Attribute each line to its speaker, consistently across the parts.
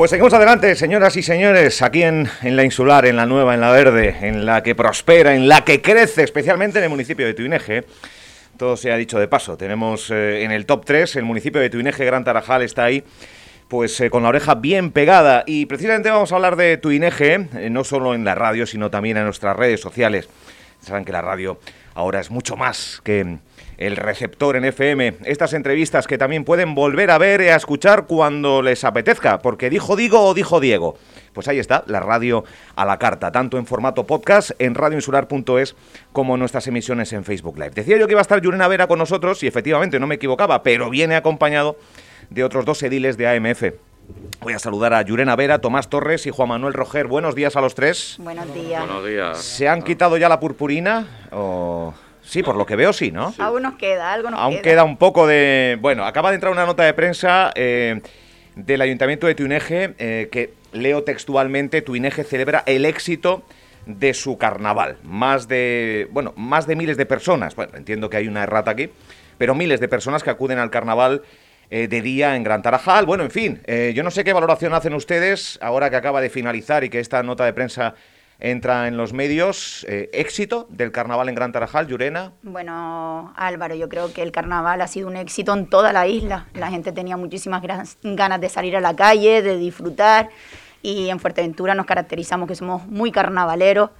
Speaker 1: Pues seguimos adelante, señoras y señores, aquí en, en, la insular, en la nueva, en la verde, en la que prospera, en la que crece, especialmente en el municipio de Tuineje. Todo se ha dicho de paso. Tenemos eh, en el top 3 el municipio de Tuineje, Gran Tarajal, está ahí pues eh, con la oreja bien pegada. Y precisamente vamos a hablar de Tuineje, eh, no solo en la radio, sino también en nuestras redes sociales. Saben que la radio ahora es mucho más que el receptor en FM. Estas entrevistas que también pueden volver a ver y a escuchar cuando les apetezca, porque dijo Digo o dijo Diego. Pues ahí está, la radio a la carta, tanto en formato podcast en radioinsular.es como en nuestras emisiones en Facebook Live. Decía yo que iba a estar Yurena Vera con nosotros y efectivamente no me equivocaba, pero viene acompañado de otros dos ediles de AMF. Voy a saludar a Yurena Vera, Tomás Torres y Juan Manuel Roger. Buenos días a los tres.
Speaker 2: Buenos días.
Speaker 3: Buenos días.
Speaker 1: ¿Se han quitado ya la purpurina? O... Sí, por lo que veo, sí, ¿no?
Speaker 2: Sí. Aún nos queda, algo nos
Speaker 1: Aún
Speaker 2: queda.
Speaker 1: queda un poco de... Bueno, acaba de entrar una nota de prensa eh, del Ayuntamiento de Tuineje eh, que leo textualmente, Tuineje celebra el éxito de su carnaval. Más de, bueno, más de miles de personas, bueno, entiendo que hay una errata aquí, pero miles de personas que acuden al carnaval eh, de día en Gran Tarajal. Bueno, en fin, eh, yo no sé qué valoración hacen ustedes ahora que acaba de finalizar y que esta nota de prensa entra en los medios. Eh, éxito del carnaval en Gran Tarajal, Llurena.
Speaker 2: Bueno, Álvaro, yo creo que el carnaval ha sido un éxito en toda la isla. La gente tenía muchísimas ganas de salir a la calle, de disfrutar. Y en Fuerteventura nos caracterizamos que somos muy carnavaleros.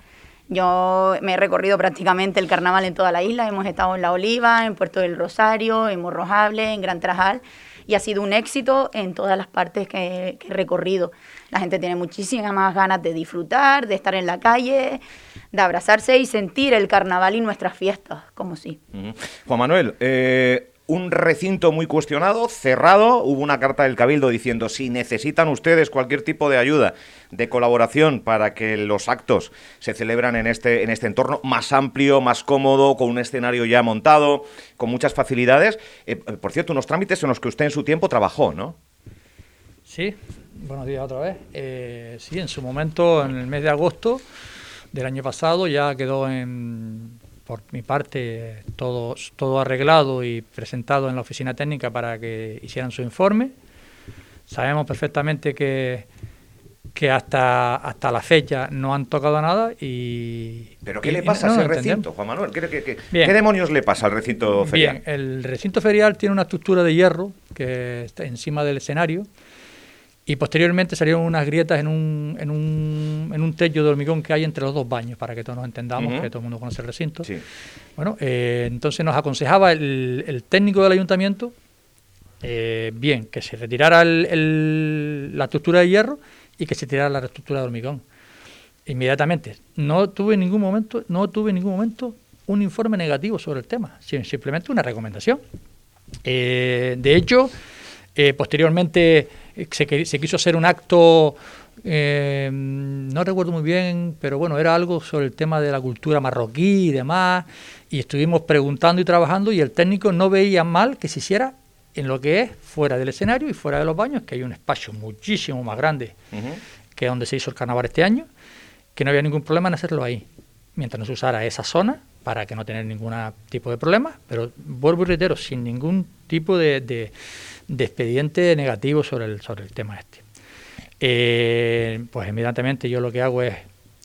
Speaker 2: Yo me he recorrido prácticamente el carnaval en toda la isla. Hemos estado en La Oliva, en Puerto del Rosario, en Morrojable, en Gran Tarajal. Y ha sido un éxito en todas las partes que, que he recorrido. La gente tiene muchísimas más ganas de disfrutar, de estar en la calle, de abrazarse y sentir el carnaval y nuestras fiestas, como sí.
Speaker 1: Juan Manuel, eh, un recinto muy cuestionado, cerrado. Hubo una carta del Cabildo diciendo si necesitan ustedes cualquier tipo de ayuda, de colaboración para que los actos se celebran en este, en este entorno más amplio, más cómodo, con un escenario ya montado, con muchas facilidades. Eh, por cierto, unos trámites en los que usted en su tiempo trabajó, ¿no?
Speaker 4: Sí, buenos días otra vez. Eh, sí, en su momento, en el mes de agosto del año pasado, ya quedó en por mi parte, todo, todo arreglado y presentado en la oficina técnica para que hicieran su informe. Sabemos perfectamente que, que hasta, hasta la fecha no han tocado nada y...
Speaker 1: ¿Pero qué
Speaker 4: y,
Speaker 1: le pasa
Speaker 4: no,
Speaker 1: a ese
Speaker 4: no
Speaker 1: recinto, Juan Manuel? ¿Qué, qué, qué, ¿Qué, demonios le pasa al recinto ferial?
Speaker 4: Bien, el recinto ferial tiene una estructura de hierro que está encima del escenario y posteriormente salieron unas grietas en un, en un, en un techo de hormigón que hay entre los dos baños, para que todos nos entendamos, uh -huh. que todo el mundo conoce el recinto.
Speaker 1: Sí.
Speaker 4: Bueno, eh, entonces nos aconsejaba el, el, técnico del ayuntamiento, eh, bien, que se retirara el, el, la estructura de hierro y que se tirara la estructura de hormigón. Inmediatamente. No tuve en ningún momento, no tuve en ningún momento un informe negativo sobre el tema, simplemente una recomendación. Eh, de hecho, posteriormente se, se, quiso hacer un acto, eh, no recuerdo muy bien, pero bueno, era algo sobre el tema de la cultura marroquí y demás, y estuvimos preguntando y trabajando y el técnico no veía mal que se hiciera en lo que es fuera del escenario y fuera de los baños, que hay un espacio muchísimo más grande uh -huh. que donde se hizo el carnaval este año, que no había ningún problema en hacerlo ahí, mientras no se usara esa zona para que no tener ningún tipo de problema, pero vuelvo y reitero, sin ningún tipo de, de de expediente negativo sobre el, sobre el tema este. Eh, pues inmediatamente yo lo que hago es,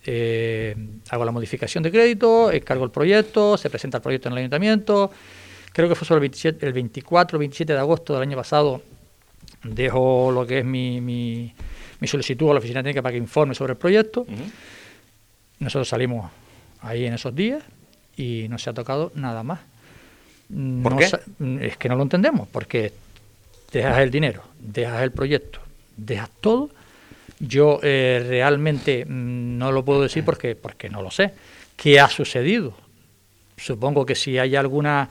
Speaker 4: eh, hago la modificación de crédito, cargo el proyecto, se presenta el proyecto en el ayuntamiento, creo que fue sobre el, 27, el 24 27 de agosto del año pasado, dejo lo que es mi, mi, mi solicitud a la oficina técnica para que informe sobre el proyecto. Uh -huh. Nosotros salimos ahí en esos días y no se ha tocado nada más.
Speaker 1: ¿Por
Speaker 4: no,
Speaker 1: qué?
Speaker 4: Es que no lo entendemos, porque dejas el dinero, dejas el proyecto, dejas todo. Yo eh, realmente mmm, no lo puedo decir porque, porque no lo sé. ¿Qué ha sucedido? Supongo que si hay alguna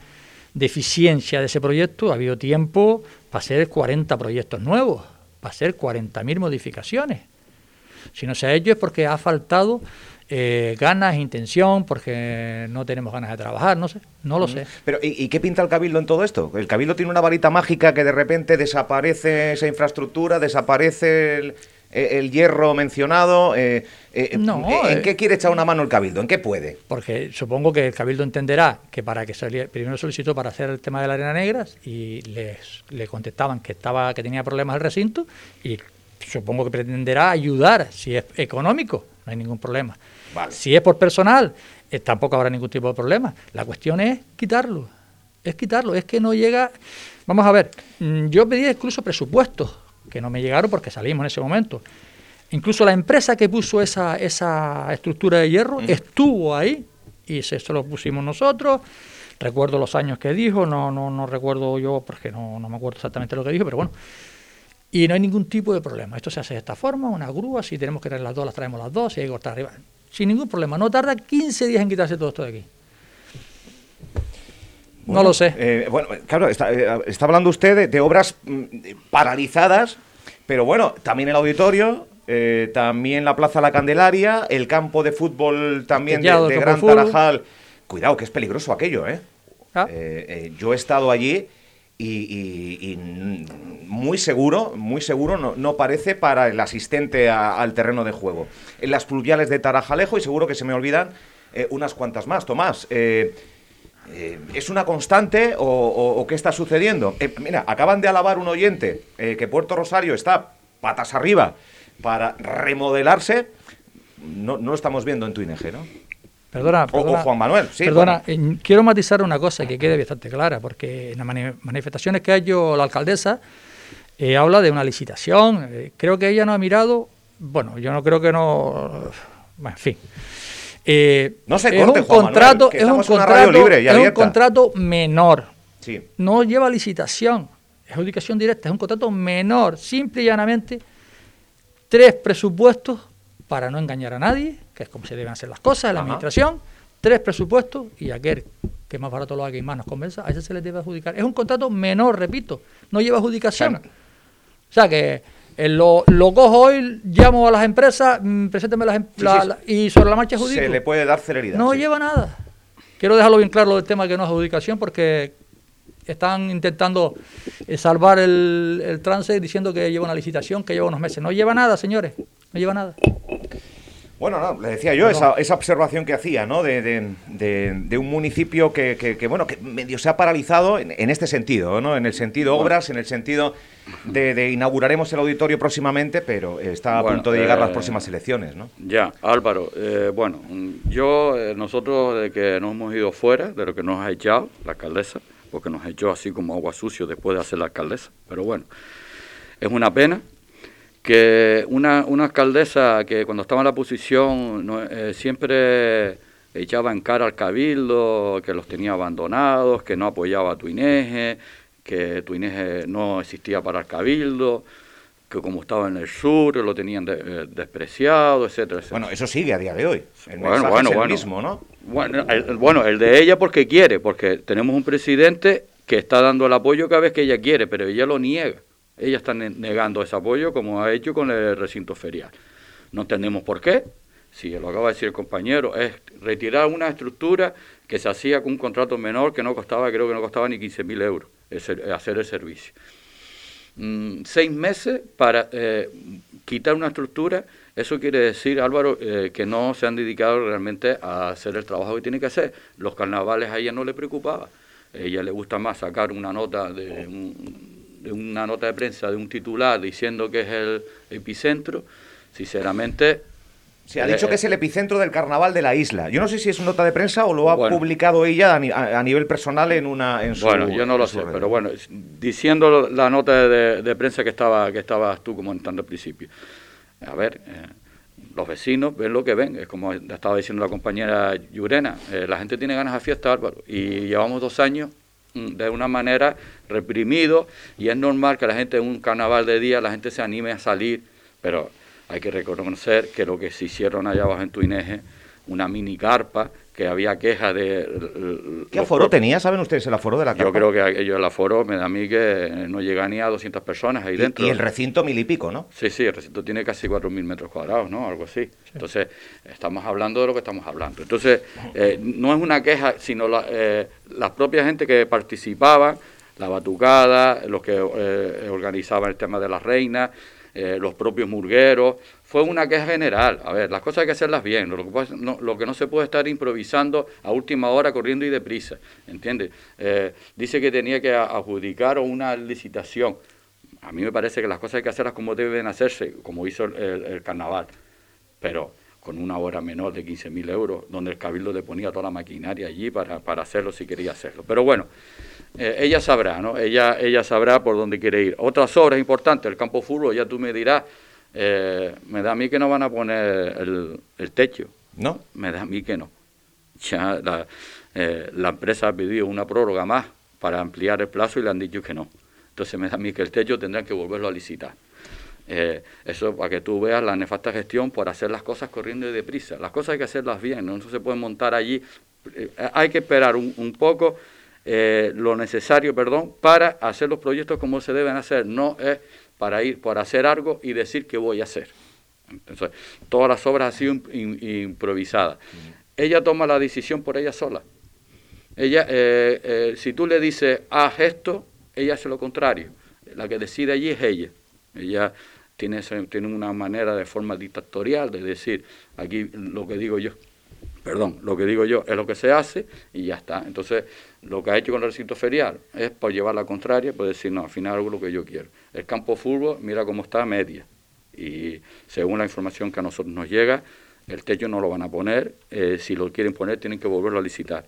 Speaker 4: deficiencia de ese proyecto, ha habido tiempo para hacer 40 proyectos nuevos, para hacer 40.000 modificaciones. Si no se ha hecho es porque ha faltado eh, ganas, intención, porque no tenemos ganas de trabajar, no sé, no lo sé.
Speaker 1: Pero ¿y, ¿y, qué pinta el Cabildo en todo esto? ¿El Cabildo tiene una varita mágica que de repente desaparece esa infraestructura, desaparece el, el hierro mencionado? Eh, eh,
Speaker 4: no,
Speaker 1: ¿En qué quiere echar una mano el Cabildo? ¿En qué puede?
Speaker 4: Porque supongo que el Cabildo entenderá que para que saliera, primero solicitó para hacer el tema de la arena negra y les, le contestaban que estaba que tenía problemas el recinto y supongo que pretenderá ayudar, si es económico, no hay ningún problema.
Speaker 1: Vale.
Speaker 4: Si es por personal, eh, tampoco habrá ningún tipo de problema. La cuestión es quitarlo, es quitarlo, es que no llega... Vamos a ver, mm, yo pedí incluso presupuestos, que no me llegaron porque salimos en ese momento. Incluso la empresa que puso esa, esa estructura de hierro estuvo ahí y se, se lo pusimos nosotros. Recuerdo los años que dijo, no, no, no recuerdo yo, porque no, no me acuerdo exactamente lo que dijo, pero bueno. Y no hay ningún tipo de problema. Esto se hace de esta forma, una grúa, si tenemos que traer las dos, las traemos las dos, si hay que cortar arriba. Sin ningún problema. No tarda 15 días en quitarse todo esto de aquí. no lo sé.
Speaker 1: Eh, bueno, claro, está, eh, está hablando usted de, de obras mm, paralizadas, pero bueno, también el auditorio, eh, también la Plaza La Candelaria, el campo de fútbol también de, de Gran. Tarajal. Cuidado, que es peligroso aquello, ¿eh?
Speaker 4: Ah.
Speaker 1: Eh, yo he estado allí y, muy seguro, muy seguro no, parece para el asistente al terreno de juego. En las pluviales de Tarajalejo y seguro que se me olvidan eh, unas cuantas más. Tomás, eh, eh, ¿es una constante o, qué está sucediendo? Mira, acaban de alabar un oyente que Puerto Rosario está patas arriba para remodelarse. No, no lo estamos viendo en tu ¿no?
Speaker 4: Perdona,
Speaker 1: O- Juan Manuel, sí,
Speaker 4: Perdona,
Speaker 1: bueno.
Speaker 4: quiero matizar una cosa que quede bastante clara, porque en las mani- manifestaciones que ha hecho la alcaldesa eh, habla de una licitación. eh, creo que ella no ha mirado, bueno, yo no creo que no, bueno, en fin. Eh,
Speaker 1: No se
Speaker 4: es
Speaker 1: corte,
Speaker 4: un
Speaker 1: Juan Manuel,
Speaker 4: contrato, es un contrato,
Speaker 1: libre y
Speaker 4: es un contrato menor.
Speaker 1: Sí.
Speaker 4: No lleva licitación, es adjudicación directa, es un contrato menor, simple y llanamente tres presupuestos para no engañar a nadie, que es como se deben hacer las cosas en la
Speaker 1: Ajá.
Speaker 4: administración, tres presupuestos y aquel que más barato lo haga y más nos convenza, a ese se le debe adjudicar. Es un contrato menor, repito, no lleva adjudicación.
Speaker 1: Claro.
Speaker 4: O sea que eh, lo, lo cojo hoy, llamo a las empresas, mm, presénteme las em-
Speaker 1: Sí,
Speaker 4: la-
Speaker 1: sí,
Speaker 4: la- y sobre la marcha adjudico.
Speaker 1: Se le puede dar celeridad.
Speaker 4: No
Speaker 1: sí.
Speaker 4: lleva nada. Quiero dejarlo bien claro del tema que no es adjudicación porque están intentando eh, salvar el, el trance diciendo que lleva una licitación que lleva unos meses. No lleva nada, señores. No lleva nada.
Speaker 1: Bueno, no, le decía yo, esa, esa observación que hacía, ¿no? De, de- de- de un municipio que, que- que, bueno, que medio se ha paralizado en, en este sentido, ¿no? En el sentido obras, en el sentido de, de inauguraremos el auditorio próximamente, pero está a
Speaker 3: Bueno,
Speaker 1: punto de llegar las
Speaker 3: eh,
Speaker 1: próximas elecciones, ¿no?
Speaker 3: Ya, Álvaro, eh, bueno, mm, yo, eh, nosotros de que nos hemos ido fuera, de lo que nos ha echado la alcaldesa, porque nos echó así como agua sucio después de hacer la alcaldesa, pero bueno, es una pena que una, una alcaldesa que cuando estaba en la posición no, eh, siempre echaba en cara al cabildo, que los tenía abandonados, que no apoyaba a Tuineje, que Tuineje no existía para el cabildo, que como estaba en el sur lo tenían de- eh, despreciado, etcétera, etcétera.
Speaker 1: Bueno, eso sigue a día de hoy. El
Speaker 3: Bueno, bueno,
Speaker 1: es el
Speaker 3: bueno.
Speaker 1: mismo, ¿no?
Speaker 3: Bueno el, bueno, el de ella porque quiere, porque tenemos un presidente que está dando el apoyo cada vez que ella quiere, pero ella lo niega. Ella está ne- negando ese apoyo como ha hecho con el recinto ferial. No entendemos por qué. Si lo acaba de decir el compañero, es retirar una estructura que se hacía con un contrato menor que no costaba, creo que no costaba ni 15.000 euros hacer el servicio. Mm, seis meses para eh, quitar una estructura, eso quiere decir, Álvaro, eh, que no se han dedicado realmente a hacer el trabajo que tiene que hacer. Los carnavales a ella no le preocupaba. A ella le gusta más sacar una nota de, un- una nota de prensa de un titular diciendo que es el epicentro. Sinceramente,
Speaker 1: Se ha dicho
Speaker 3: eh,
Speaker 1: que es el epicentro del carnaval de la isla. Yo no sé si es nota de prensa o lo ha
Speaker 3: Bueno.
Speaker 1: publicado ella a, ni- a- a nivel personal en una en su
Speaker 3: Bueno, yo no lo sé,
Speaker 1: red.
Speaker 3: pero bueno, diciendo la nota de, de prensa que estaba que estabas tú comentando al principio. A ver, eh, los vecinos ven lo que ven, es como estaba diciendo la compañera Llurena, eh, la gente tiene ganas de fiesta, Álvaro, y llevamos dos años de una manera reprimido y es normal que la gente en un carnaval de día la gente se anime a salir, pero hay que reconocer que lo que se hicieron allá abajo en Tuineje, una mini carpa, que había quejas de...
Speaker 1: ¿Qué aforo tenía? ¿Saben ustedes el aforo de la
Speaker 3: yo
Speaker 1: carpa?
Speaker 3: creo que aquello el aforo me da a mí que no llega ni a 200 personas ahí
Speaker 1: Y-
Speaker 3: dentro.
Speaker 1: y, el recinto mil y pico, ¿no?
Speaker 3: Sí, sí, el recinto tiene casi 4.000 metros cuadrados, ¿no? Algo así. Entonces, estamos hablando de lo que estamos hablando. Entonces, eh, no es una queja, sino la, eh, las propias gente que participaban, la batucada, los que eh, organizaban el tema de las reinas, eh, los propios murgueros, fue una queja general. A ver, las cosas hay que hacerlas bien, lo que, no, se puede estar improvisando a última hora, corriendo y deprisa, ¿entiendes? Eh, dice que tenía que adjudicar una licitación. A mí me parece que las cosas hay que hacerlas como deben hacerse, como hizo el, carnaval, pero con una hora menor de 15.000 euros, donde el cabildo le ponía toda la maquinaria allí para, para hacerlo si quería hacerlo. Pero bueno, eh, ella sabrá, ¿no? Ella, ella sabrá por dónde quiere ir. Otras obras importantes, el campo fútbol, ya tú me dirás, eh, me da a mí que no van a poner el, el techo.
Speaker 1: ¿No?
Speaker 3: Me da a mí que no. Ya la, eh, la empresa ha pedido una prórroga más para ampliar el plazo y le han dicho que no. Entonces me da a mí que el techo tendrán que volverlo a licitar. Eh, eso para que tú veas la nefasta gestión por hacer las cosas corriendo y deprisa. Las cosas hay que hacerlas bien, no, se puede montar allí. Eh, hay que esperar un, un poco lo necesario, perdón, para hacer los proyectos como se deben hacer. No es para ir por hacer algo y decir que voy a hacer. Entonces, todas las obras han sido improvisadas. Ella toma la decisión por ella sola. Ella, eh, eh, si tú le dices, haz esto, ella hace lo contrario. La que decide allí es ella. Ella tiene, tiene una manera de forma dictatorial de decir, aquí lo que digo yo, perdón, lo que digo yo es lo que se hace y ya está. Entonces, lo que ha hecho con el recinto ferial es por llevar la contraria, por decir, no, al final hago lo que yo quiero. El campo fútbol, mira cómo está media. Y según la información que a nosotros nos llega, el techo no lo van a poner. Eh, si lo quieren poner, tienen que volverlo a licitar.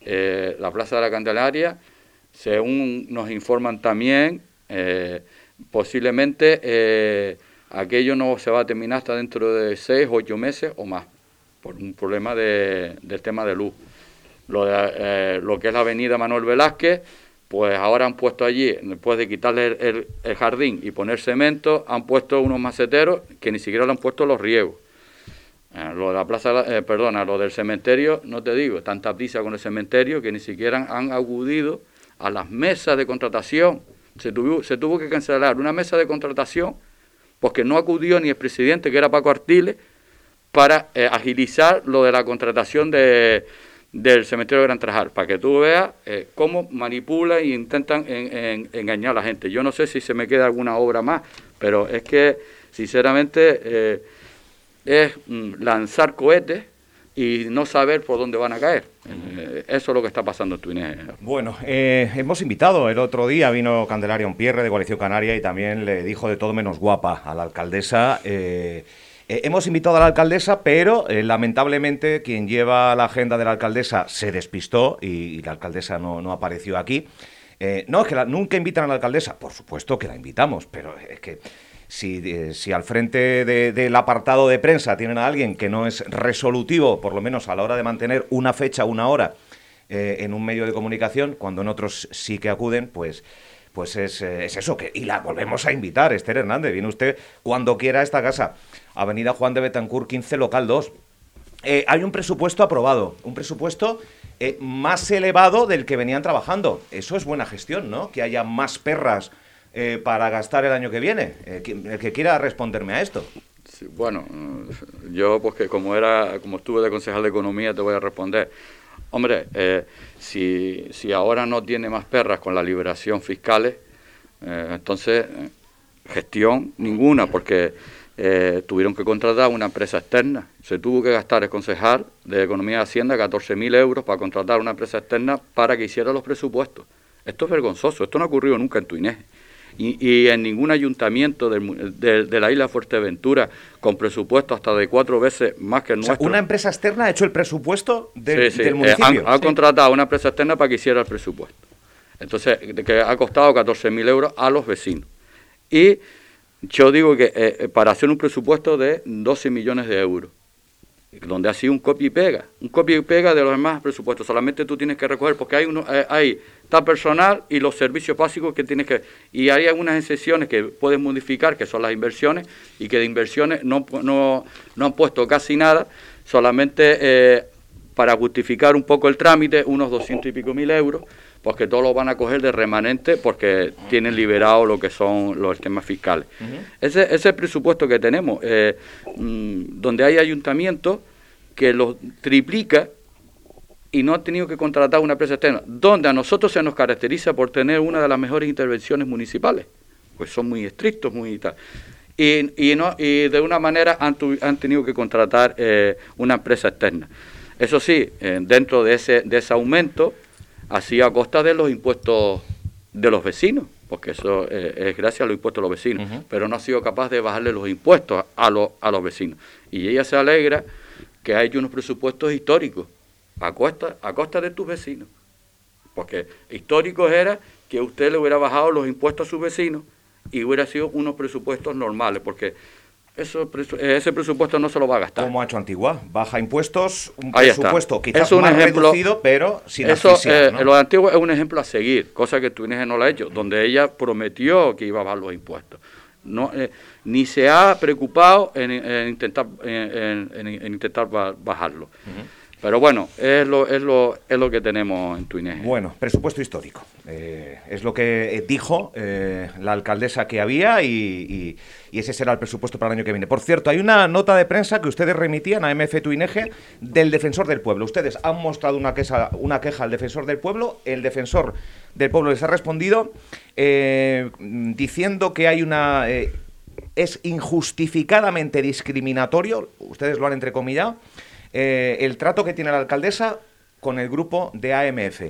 Speaker 3: Eh, la Plaza de la Candelaria, según nos informan también, eh, posiblemente aquello no se va a terminar hasta dentro de seis, ocho meses o más, por un problema de, del tema de luz. Lo, lo que es la avenida Manuel Velázquez, pues ahora han puesto allí, después de quitarle el jardín y poner cemento, han puesto unos maceteros que ni siquiera le han puesto los riegos. Eh, lo de la plaza, eh, perdona, lo del cementerio, no te digo, tanta prisa con el cementerio que ni siquiera han acudido a las mesas de contratación. Se tuvo, se tuvo que cancelar una mesa de contratación porque no acudió ni el presidente, que era Paco Artiles, para eh, agilizar lo de la contratación de, del cementerio de Gran Trajal, para que tú veas cómo manipulan e intentan engañar a la gente. Yo no sé si se me queda alguna obra más, pero es que, sinceramente, es mm, lanzar cohetes y no saber por dónde van a caer. Eh, eso es lo que está pasando en Túnez.
Speaker 1: Bueno, eh, hemos invitado, el otro día vino Candelaria Unpierre de Coalición Canaria y también le dijo de todo menos guapa a la alcaldesa. Eh, hemos invitado a la alcaldesa, pero lamentablemente quien lleva la agenda de la alcaldesa se despistó y, la alcaldesa no, apareció aquí. no, es que nunca invitan a la alcaldesa. Por supuesto que la invitamos, pero es que si, eh, si al frente del apartado de prensa tienen a alguien que no es resolutivo, por lo menos a la hora de mantener una fecha, una hora eh, en un medio de comunicación, cuando en otros sí que acuden, pues pues es, eh, es, eso, que, y la volvemos a invitar, Esther Hernández, viene usted cuando quiera a esta casa, Avenida Juan de Betancourt 15, local 2. hay un presupuesto aprobado, un presupuesto más elevado del que venían trabajando. Eso es buena gestión, ¿no? Que haya más perras eh, para gastar el año que viene? Eh, el que quiera responderme a esto.
Speaker 3: bueno, yo pues que como era, como estuve de concejal de economía te voy a responder. Hombre, eh, si, si ahora no tiene más perras con la liberación fiscales, entonces gestión ninguna, porque tuvieron que contratar una empresa externa. Se tuvo que gastar el concejal de Economía de Hacienda 14.000 euros para contratar una empresa externa para que hiciera los presupuestos. Esto es vergonzoso, esto no ha ocurrido nunca en Tuinés y, en ningún ayuntamiento de, la isla Fuerteventura con presupuesto hasta de cuatro veces más que el nuestro.
Speaker 1: ¿Una empresa externa ha hecho el presupuesto del eh, municipio?
Speaker 3: ha contratado a una empresa externa para que hiciera el presupuesto. Entonces, que ha costado 14.000 euros a los vecinos. Y yo digo que eh, eh, para hacer un presupuesto de 12 millones de euros, donde ha sido un copy y pega, un copy y pega de los demás presupuestos, solamente tú tienes que recoger, porque hay, uno, hay está personal y los servicios básicos que tienes que... Y hay algunas excepciones que puedes modificar, que son las inversiones, y que de inversiones no, no, no han puesto casi nada, solamente eh, para justificar un poco el trámite, unos doscientos y pico mil euros, porque todos lo van a coger de remanente porque tienen liberado lo que son los temas fiscales. ese, ese presupuesto que tenemos, eh, mm, donde hay ayuntamientos que lo triplica y no ha tenido que contratar una empresa externa, donde a nosotros se nos caracteriza por tener una de las mejores intervenciones municipales, pues son muy estrictos, muy tal. Y, y, no, y de una manera han, han tenido que contratar eh, una empresa externa. Eso sí, eh, dentro de ese, de ese aumento, así a costa de los impuestos de los vecinos, porque eso eh, es gracias a los impuestos de los vecinos, pero no ha sido capaz de bajarle los impuestos a, los a los vecinos. Y ella se alegra que ha hecho unos presupuestos históricos a costa, a costa de tus vecinos. Porque históricos era que usted le hubiera bajado los impuestos a sus vecinos y hubiera sido unos presupuestos normales, porque eso, ese presupuesto no se lo va a gastar.
Speaker 1: Como ha hecho Antigua, baja impuestos, un presupuesto quizás un más
Speaker 3: ejemplo,
Speaker 1: reducido, pero sin
Speaker 3: eso, eh, Lo de Antigua es un ejemplo a seguir, cosa que Túnez no lo ha hecho, donde ella prometió que iba a bajar los impuestos. No, eh, ni se ha preocupado en, intentar, en, intentar bajarlo. Pero bueno, es lo, es lo, es lo que tenemos en Tuineje.
Speaker 1: Bueno, presupuesto histórico. Eh, es lo que eh, dijo eh, la alcaldesa que había y, ese será el presupuesto para el año que viene. Por cierto, hay una nota de prensa que ustedes remitían a MF Tuineje del defensor del pueblo. Ustedes han mostrado una queja, una queja al defensor del pueblo. El defensor del pueblo les ha respondido diciendo que hay una... es injustificadamente discriminatorio, ustedes lo han entrecomillado, eh, el trato que tiene la alcaldesa con el grupo de AMF.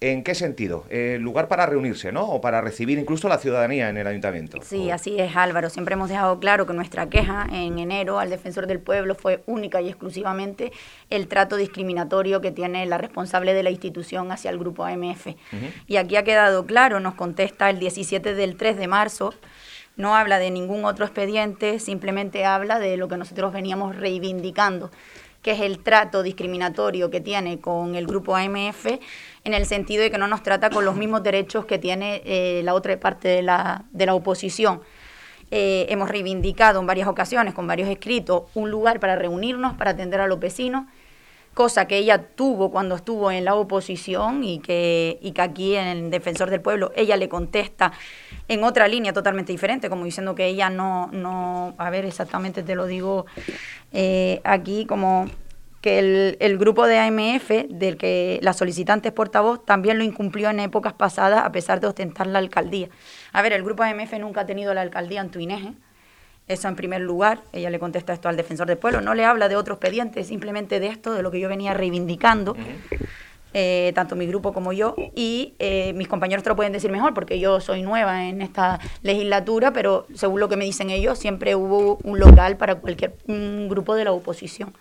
Speaker 1: ¿En qué sentido? Eh, lugar para reunirse, ¿no? O para recibir incluso la ciudadanía en el ayuntamiento.
Speaker 2: Sí, así es, Álvaro. Siempre hemos dejado claro que nuestra queja en enero al defensor del pueblo fue única y exclusivamente el trato discriminatorio que tiene la responsable de la institución hacia el grupo AMF. Y aquí ha quedado claro, nos contesta el 17 del 3 de marzo, no habla de ningún otro expediente, simplemente habla de lo que nosotros veníamos reivindicando que es el trato discriminatorio que tiene con el grupo AMF, en el sentido de que no nos trata con los mismos derechos que tiene eh, la otra parte de la, de la oposición. Eh, hemos reivindicado en varias ocasiones, con varios escritos, un lugar para reunirnos, para atender a los vecinos, cosa que ella tuvo cuando estuvo en la oposición y que, y que aquí en el Defensor del Pueblo ella le contesta en otra línea totalmente diferente, como diciendo que ella no, no a ver, exactamente te lo digo eh, aquí, como que el, el, grupo de AMF, del que la solicitante es portavoz, también lo incumplió en épocas pasadas a pesar de ostentar la alcaldía. A ver, el grupo AMF nunca ha tenido la alcaldía en Tuineje, eso en primer lugar, ella le contesta esto al defensor del pueblo, no le habla de otros expedientes, simplemente de esto, de lo que yo venía reivindicando. Eh, tanto mi grupo como yo, y eh, mis compañeros te lo pueden decir mejor porque yo soy nueva en esta legislatura, pero según lo que me dicen ellos, siempre hubo un local para cualquier grupo de la oposición.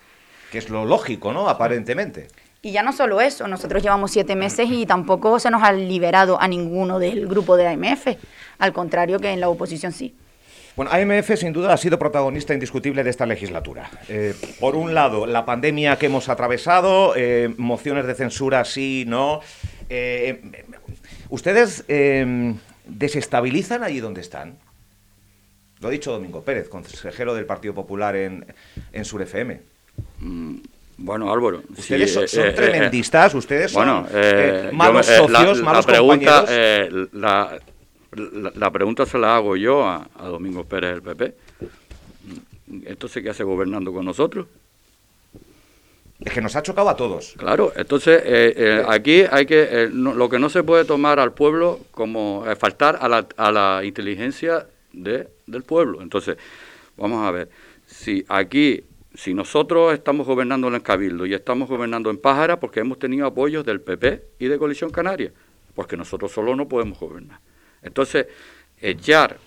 Speaker 1: Que es lo lógico, ¿no? Aparentemente.
Speaker 2: Y ya no solo eso, nosotros llevamos siete meses y tampoco se nos ha liberado a ninguno del grupo de AMF, al contrario que en la oposición sí.
Speaker 1: Bueno, AMF sin duda ha sido protagonista indiscutible de esta legislatura. Eh, por un lado, la pandemia que hemos atravesado, eh, mociones de censura sí, no. Eh, ¿Ustedes desestabilizan allí donde están? Lo ha dicho Domingo Pérez, consejero del Partido Popular en, en Sur FM.
Speaker 3: Mm, bueno, Álvaro.
Speaker 1: Ustedes son, tremendistas, ustedes son malos socios, malos
Speaker 3: pregunta, La, la, pregunta se la hago yo a, Domingo Pérez del PP. Entonces, ¿qué hace gobernando con nosotros?
Speaker 1: Es que nos ha chocado a todos.
Speaker 3: Claro, entonces eh, eh, aquí hay que eh, lo que no se puede tomar al pueblo como faltar a la, a la inteligencia de, del pueblo. Entonces, vamos a ver, si aquí, si nosotros estamos gobernando en el Cabildo y estamos gobernando en Pájara porque hemos tenido apoyos del PP y de Coalición Canaria, porque nosotros solo no podemos gobernar. Entonces, echar,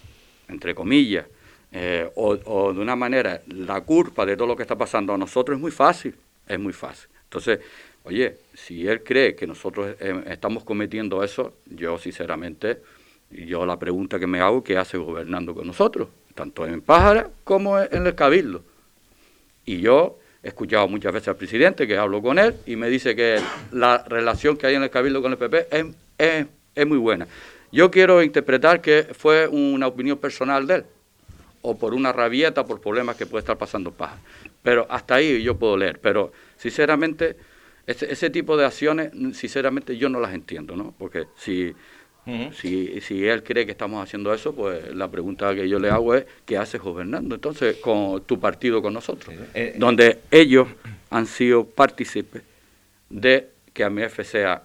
Speaker 3: entre comillas, eh, o, de una manera la culpa de todo lo que está pasando a nosotros es muy fácil, es muy fácil. Entonces, oye, si él cree que nosotros eh, estamos cometiendo eso, yo sinceramente, yo la pregunta que me hago, ¿qué hace gobernando con nosotros? Tanto en Pájara como en el Cabildo. Y yo he escuchado muchas veces al presidente que hablo con él y me dice que la relación que hay en el Cabildo con el PP es, es muy buena. Yo quiero interpretar que fue una opinión personal de él, o por una rabieta, por problemas que puede estar pasando Paja. Pero hasta ahí yo puedo leer. Pero sinceramente, ese, tipo de acciones, sinceramente yo no las entiendo, ¿no? Porque si, si, si él cree que estamos haciendo eso, pues la pregunta que yo le hago es, ¿qué haces gobernando entonces con tu partido con nosotros? Eh, eh, Donde ellos han sido partícipes de que AMF sea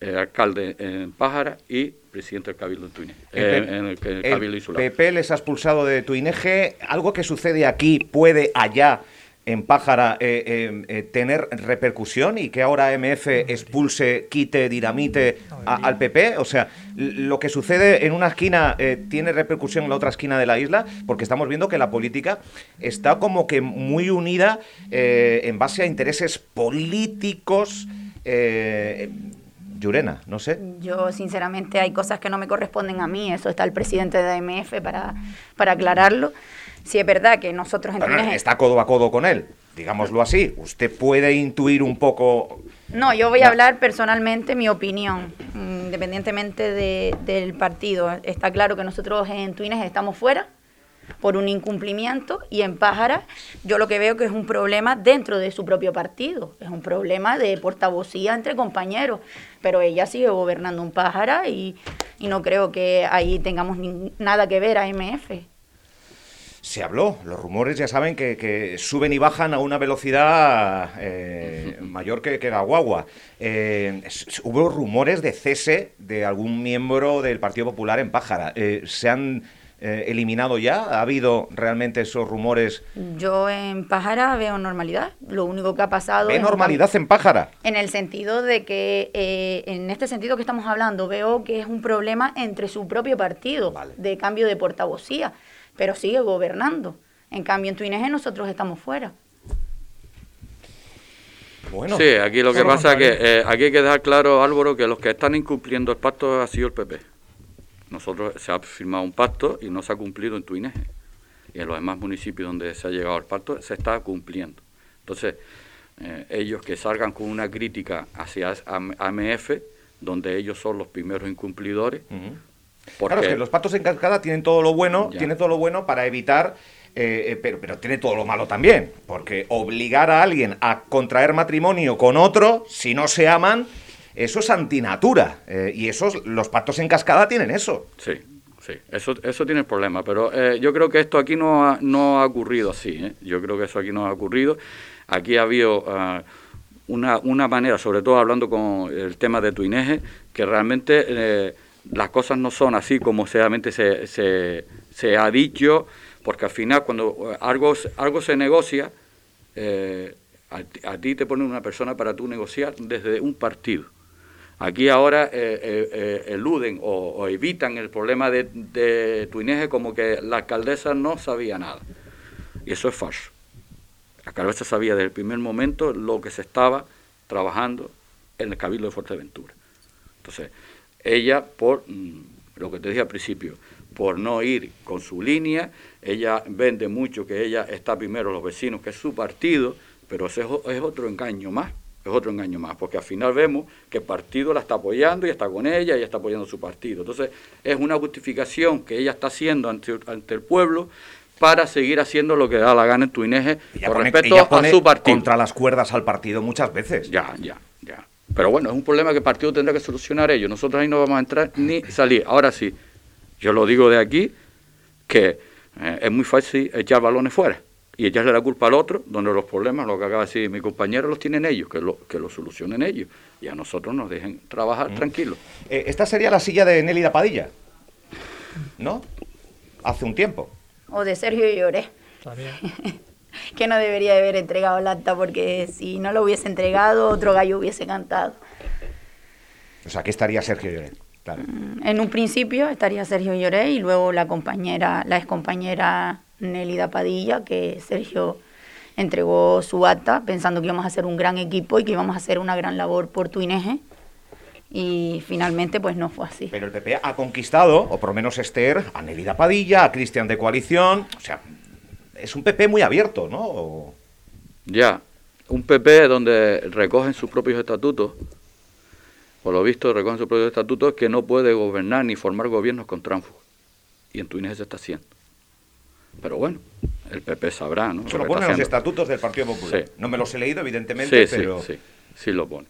Speaker 3: el alcalde en Pájara y presidente del Cabildo en Tuineje,
Speaker 1: eh, en el, Cabildo Insular. PP les ha expulsado de Tuineje. ¿Algo que sucede aquí puede allá en Pájara eh, eh, eh, tener repercusión y que ahora MF expulse, quite, dinamite a- al PP? O sea, lo que sucede en una esquina eh, tiene repercusión en la otra esquina de la isla, porque estamos viendo que la política está como que muy unida en base a intereses políticos. eh, Llurena, no sé.
Speaker 2: Yo, sinceramente, hay cosas que no me corresponden a mí. Eso está el presidente de AMF para, para aclararlo. Si es verdad que nosotros en
Speaker 1: Pero
Speaker 2: Túnez-
Speaker 1: está codo a codo con él, digámoslo así. Usted puede intuir un poco
Speaker 2: No, yo voy
Speaker 1: No.
Speaker 2: a hablar personalmente mi opinión, independientemente de- del partido. Está claro que nosotros en Twines estamos fuera por un incumplimiento y en Pájara yo lo que veo que es un problema dentro de su propio partido, es un problema de portavocía entre compañeros, pero ella sigue gobernando un Pájara y, y no creo que ahí tengamos nada que ver a MF.
Speaker 1: Se habló, los rumores ya saben que, que suben y bajan a una velocidad eh, mayor que, que la guagua. Eh, hubo rumores de cese de algún miembro del Partido Popular en Pájara. Eh, ¿Se han eh, eliminado ya? ¿Ha habido realmente esos rumores?
Speaker 2: Yo en Pájara veo normalidad, lo único que ha pasado...
Speaker 1: ¿Ve
Speaker 2: es
Speaker 1: normalidad en Pájara?
Speaker 2: En el sentido de que, eh, en este sentido que estamos hablando, veo que es un problema entre su propio partido,
Speaker 1: Vale.
Speaker 2: de cambio de portavocía, pero sigue gobernando. En cambio, en Tuineje nosotros estamos fuera.
Speaker 1: Bueno,
Speaker 3: sí, aquí lo que pasa es que eh, aquí hay que dejar claro, Álvaro, que los que están incumpliendo el pacto ha sido el PP. Nosotros se ha firmado un pacto y no se ha cumplido en Tuineje. Y en los demás municipios donde se ha llegado al pacto se está cumpliendo. Entonces, eh, ellos que salgan con una crítica hacia AM- AMF, donde ellos son los primeros incumplidores, porque
Speaker 1: Claro, es que los pactos en cascada tienen todo lo bueno,
Speaker 3: Ya.
Speaker 1: tienen todo lo bueno para evitar, eh, eh, pero, pero tiene todo lo malo también, porque obligar a alguien a contraer matrimonio con otro, si no se aman, eso es antinatura. eh, y esos, los pactos en cascada tienen eso.
Speaker 3: Sí, sí, eso, eso tiene problema, pero eh, yo creo que esto aquí no ha, no ha ocurrido así, ¿eh? yo creo que eso aquí no ha ocurrido. Aquí ha habido ah, una, una manera, sobre todo hablando con el tema de Tuineje, que realmente eh, las cosas no son así como se, se, ha dicho, porque al final cuando eh, algo, algo se negocia, eh, a, a ti te ponen una persona para tú negociar desde un partido. Aquí ahora eh, eh, eh, eluden o, evitan el problema de, de Tuineje como que la alcaldesa no sabía nada. Y eso es falso. La alcaldesa sabía desde el primer momento lo que se estaba trabajando en el Cabildo de Fuerteventura. Entonces, ella, por mm, lo que te dije al principio, por no ir con su línea, ella vende mucho que ella está primero los vecinos, que es su partido, pero ese es otro engaño más, es otro engaño más, porque al final vemos que el partido la está apoyando y está con ella y está apoyando su partido. Entonces, es una justificación que ella está haciendo ante, ante el pueblo para seguir haciendo lo que da la gana en Tuineje con
Speaker 1: pone-
Speaker 3: respecto a su partido.
Speaker 1: contra las cuerdas al partido muchas veces.
Speaker 3: Ya, ya, ya. Pero bueno, es un problema que el partido tendrá que solucionar ellos. Nosotros ahí no vamos a entrar ni salir. Ahora sí, yo lo digo de aquí, que eh, es muy fácil echar balones fuera y echarle la culpa al otro, donde los problemas, lo que acaba de decir mi compañero, los tienen ellos, que lo, que lo solucionen ellos. Y a nosotros nos dejen trabajar tranquilos.
Speaker 1: Eh, esta sería la silla de Nelly Padilla, ¿no? Hace un tiempo.
Speaker 2: O de Sergio Lloré,
Speaker 4: También.
Speaker 2: que no debería de haber entregado el acta, porque si no lo hubiese entregado, otro gallo hubiese cantado.
Speaker 1: O sea, aquí estaría Sergio Lloret, claro.
Speaker 2: En un principio estaría Sergio Lloré y luego la compañera, la excompañera Nélida Padilla, que Sergio entregó su acta pensando que íbamos a hacer un gran equipo y que íbamos a hacer una gran labor por Tuineje. Y finalmente pues no fue así.
Speaker 1: Pero el PP ha conquistado, o por lo menos Esther, a Nelida Padilla, a Cristian de Coalición. O sea, es un PP muy abierto, ¿no? O-
Speaker 3: Ya, un PP donde recogen sus propios estatutos, por lo visto recogen sus propios estatutos, que no puede gobernar ni formar gobiernos con tránsfugas. Y en Túnez se está haciendo. Pero bueno, el PP sabrá, ¿no?
Speaker 1: Se lo
Speaker 3: que
Speaker 1: ponen los estatutos del Partido Popular.
Speaker 3: Sí.
Speaker 1: No me los he leído, evidentemente,
Speaker 3: Sí,
Speaker 1: pero...
Speaker 3: sí, sí, sí lo pone.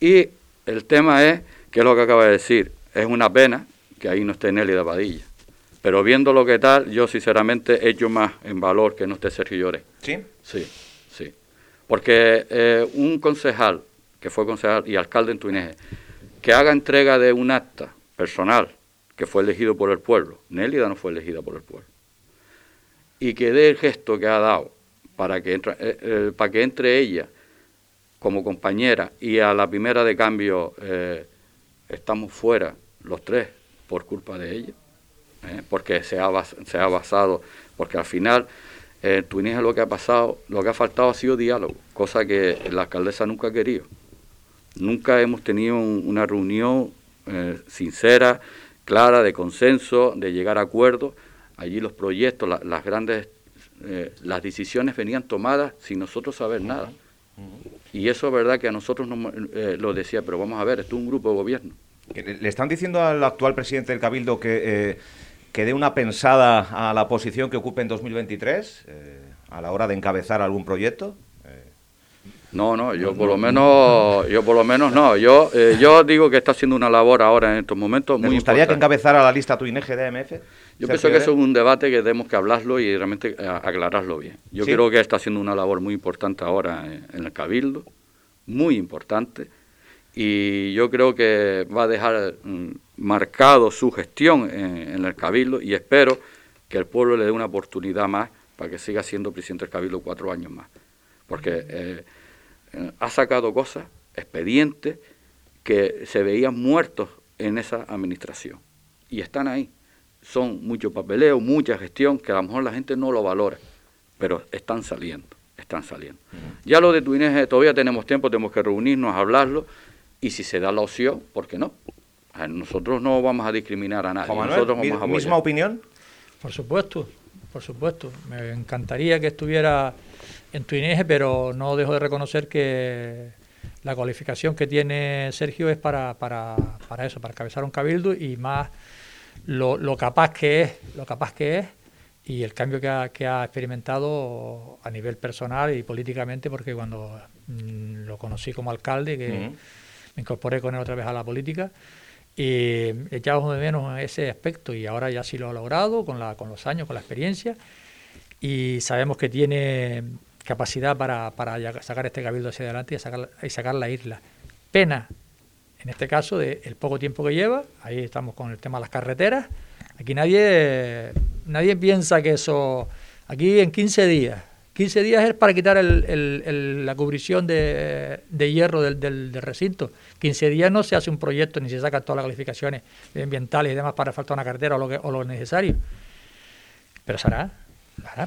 Speaker 3: Y el tema es, que es lo que acaba de decir, es una pena que ahí no esté Nelly de Padilla. Pero viendo lo que tal, yo sinceramente echo más en valor que no esté Sergio Lloré.
Speaker 1: ¿Sí?
Speaker 3: Sí, sí. Porque eh, un concejal, que fue concejal y alcalde en Tuineje, que haga entrega de un acta personal que fue elegido por el pueblo, Nélida no fue elegida por el pueblo, y que dé el gesto que ha dado para que, eh, eh, para que entre ella como compañera y a la primera de cambio eh, estamos fuera los tres por culpa de ella, porque se ha, basado, porque al final eh, Tunísia lo que ha pasado, lo que ha faltado ha sido diálogo, cosa que la alcaldesa nunca ha querido. Nunca hemos tenido una reunión sincera, clara, de consenso, de llegar a acuerdos. Allí los proyectos, las grandes eh, las decisiones venían tomadas sin nosotros saber nada. Y eso es verdad que a nosotros nos, eh, lo decía, pero vamos a ver, esto es un grupo de gobierno.
Speaker 1: ¿Le están diciendo al actual presidente del Cabildo que, eh, que dé una pensada a la posición que ocupe en 2023 a la hora de encabezar algún proyecto?
Speaker 3: No, no, yo por lo menos, yo por lo menos no. Yo, yo digo que está haciendo una labor ahora en estos momentos
Speaker 1: muy gustaría que encabezara la lista tu INEG de AMF?
Speaker 3: Yo pienso que eso es un debate que tenemos que hablarlo y realmente eh, aclararlo bien. Yo creo que está haciendo una labor muy importante ahora en, el Cabildo, muy importante, y yo creo que va a dejar mm, marcado su gestión en, el Cabildo y espero que el pueblo le dé una oportunidad más para que siga siendo presidente del Cabildo cuatro años más. Porque eh, eh, ha sacado cosas, expedientes, que se veían muertos en esa administración y están ahí son mucho papeleo, mucha gestión, que a lo mejor la gente no lo valora, pero están saliendo, están saliendo. Ya lo de Twinés todavía tenemos tiempo, tenemos que reunirnos, hablarlo, y si se da la opción, ¿por qué no? Nosotros no vamos a discriminar a nadie. Nosotros
Speaker 1: vamos a ¿Misma opinión?
Speaker 4: Por supuesto, por supuesto. Me encantaría que estuviera en Tuineje, pero no dejo de reconocer que la cualificación que tiene Sergio es para, para, para eso, para cabezar un cabildo y más lo, capaz que es, lo capaz que es y el cambio que ha, que ha experimentado a nivel personal y políticamente, porque cuando mm, lo conocí como alcalde, que me incorporé con él otra vez a la política, y echábamos de menos ese aspecto y ahora ya sí lo ha logrado con, la, con los años, con la experiencia, y sabemos que tiene capacidad para, para sacar este cabildo hacia adelante y sacar, y sacar la isla. Pena en este caso, del el poco tiempo que lleva, ahí estamos con el tema de las carreteras. Aquí nadie, nadie piensa que eso, aquí en 15 días, 15 días es para quitar la cubrición de, hierro del, recinto. 15 días no se hace un proyecto ni se sacan todas las calificaciones ambientales y demás para faltar una carretera o lo, que, o lo necesario. Pero se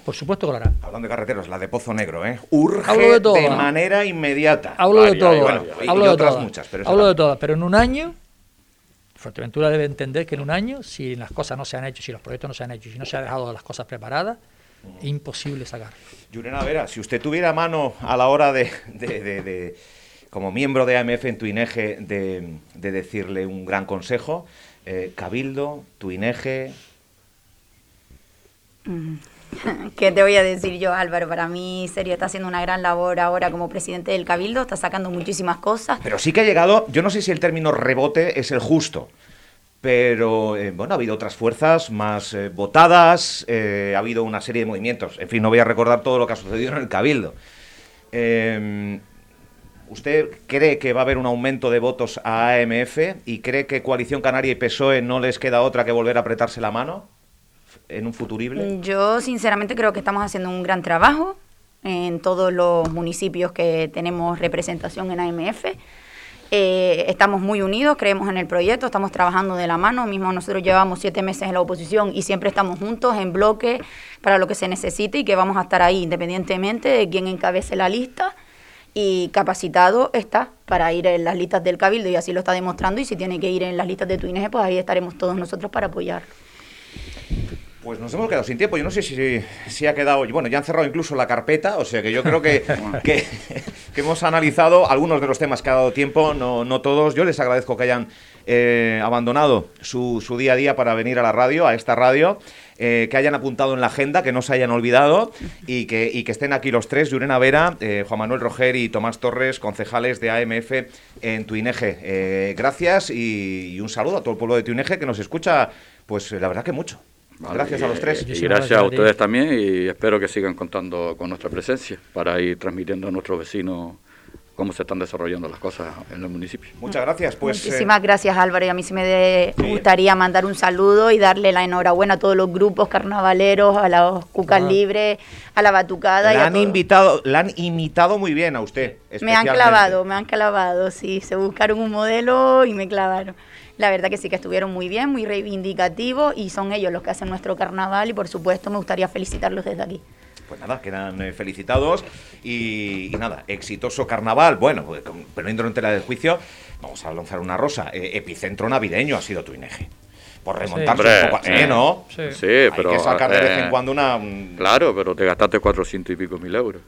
Speaker 4: por supuesto que lo hará.
Speaker 1: Hablando de carreteras, la de Pozo Negro, ¿eh? Urge de, manera inmediata.
Speaker 4: Hablo de todo. Bueno, hablo de otras muchas. Pero hablo de todas, pero en un año, Fuerteventura debe entender que en un año, si las cosas no se han hecho, si los proyectos no se han hecho, si no se han dejado las cosas preparadas, es imposible sacar.
Speaker 1: Yurena Vera, si usted tuviera mano a la hora de, como miembro de AMF en Tuineje, de, de decirle un gran consejo, eh, Cabildo, Tuineje...
Speaker 2: Mm. ¿Qué te voy a decir yo, Álvaro? Para mí, serio, está haciendo una gran labor ahora como presidente del Cabildo, está sacando muchísimas cosas.
Speaker 1: Pero sí que ha llegado, yo no sé si el término rebote es el justo, pero eh, bueno, ha habido otras fuerzas más eh, votadas, eh, ha habido una serie de movimientos. En fin, no voy a recordar todo lo que ha sucedido en el Cabildo. ¿Usted cree que va a haber un aumento de votos a AMF y cree que Coalición Canaria y PSOE no les queda otra que volver a apretarse la mano? En un futurible?
Speaker 2: Yo sinceramente creo que estamos haciendo un gran trabajo en todos los municipios que tenemos representación en AMF. Eh, estamos muy unidos, creemos en el proyecto, estamos trabajando de la mano. Mismo nosotros llevamos siete meses en la oposición y siempre estamos juntos en bloque para lo que se necesite y que vamos a estar ahí independientemente de quién encabece la lista. Y capacitado está para ir en las listas del Cabildo y así lo está demostrando. Y si tiene que ir en las listas de Twinege, pues ahí estaremos todos nosotros para apoyar.
Speaker 1: Pues nos hemos quedado sin tiempo. Yo no sé si, si ha quedado. Bueno, ya han cerrado incluso la carpeta, o sea que yo creo que, que, hemos analizado algunos de los temas que ha dado tiempo, no, no todos. Yo les agradezco que hayan eh, abandonado su, su, día a día para venir a la radio, a esta radio. Eh, que hayan apuntado en la agenda, que no se hayan olvidado y que, y que estén aquí los tres, Yurena Vera, eh, Juan Manuel Roger y Tomás Torres, concejales de AMF en Tuineje. gracias y, y, un saludo a todo el pueblo de Tuineje que nos escucha, pues la verdad que mucho gracias a los tres.
Speaker 3: Y gracias a ustedes también y espero que sigan contando con nuestra presencia para ir transmitiendo a nuestros vecinos cómo se están desarrollando las cosas en el municipio.
Speaker 1: Muchas gracias. Pues,
Speaker 2: eh, Muchísimas gracias Álvaro y a mí sí me gustaría mandar un saludo y darle la enhorabuena a todos los grupos carnavaleros, a los cucas libres, a la batucada.
Speaker 1: La
Speaker 2: y a
Speaker 1: han invitado, la han imitado muy bien a usted.
Speaker 2: Me han clavado, me han clavado, sí, se buscaron un modelo y me clavaron. La verdad que sí que estuvieron muy bien, muy reivindicativos y son ellos los que hacen nuestro carnaval y por supuesto me gustaría felicitarlos desde aquí.
Speaker 1: Pues nada, quedan eh, felicitados y, nada, exitoso carnaval. Bueno, pues, poniéndolo en tela del juicio, vamos a lanzar una rosa. Eh, epicentro navideño ha sido tu INEGE. Por remontarse un poco. ¿Eh, no?
Speaker 3: Sí, pero.
Speaker 1: Hay que sacar de vez en cuando una.
Speaker 3: Claro, pero te gastaste 400 y pico mil euros.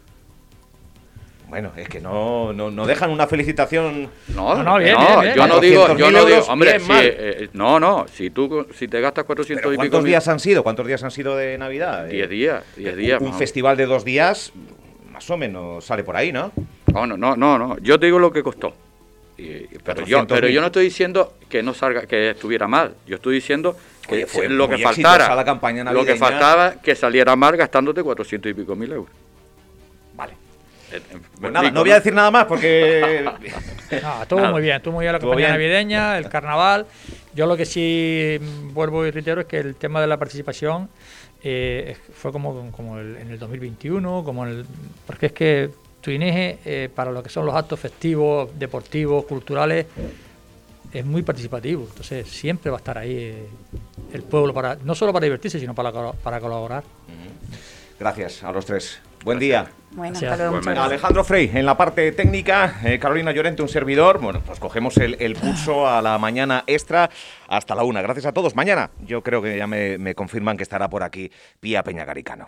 Speaker 1: Bueno, es que no, no, no dejan una felicitación.
Speaker 3: No, no, bien, yo no digo, yo no digo, hombre, eh, no, no, si tú si te gastas 400 y pico
Speaker 1: ¿Cuántos días han sido? ¿Cuántos días han sido de Navidad?
Speaker 3: 10 eh, días, 10 días.
Speaker 1: Un, festival de dos días, más o menos sale por ahí, ¿no?
Speaker 3: No, no, no, no, no. yo te digo lo que costó. pero yo, pero yo no estoy diciendo que no salga, que estuviera mal. Yo estoy diciendo que fue lo que faltara,
Speaker 1: la campaña
Speaker 3: lo que faltaba que saliera mal gastándote 400 y pico mil euros.
Speaker 1: Pues nada, no voy a decir nada más porque.
Speaker 4: no, estuvo muy bien, estuvo muy bien la campaña navideña, el carnaval. Yo lo que sí vuelvo y reitero es que el tema de la participación eh, fue como, como en el 2021, como el, porque es que Tuineje, eh, para lo que son los actos festivos, deportivos, culturales, es muy participativo. Entonces siempre va a estar ahí eh, el pueblo, para no solo para divertirse, sino para, para colaborar.
Speaker 1: Gracias a los tres. Buen día.
Speaker 2: Bueno, hasta
Speaker 1: Alejandro Frey, en la parte técnica, eh, Carolina Llorente, un servidor. Bueno, pues cogemos el, el, pulso a la mañana extra hasta la una. Gracias a todos. Mañana yo creo que ya me, me confirman que estará por aquí Pía Peñagaricano.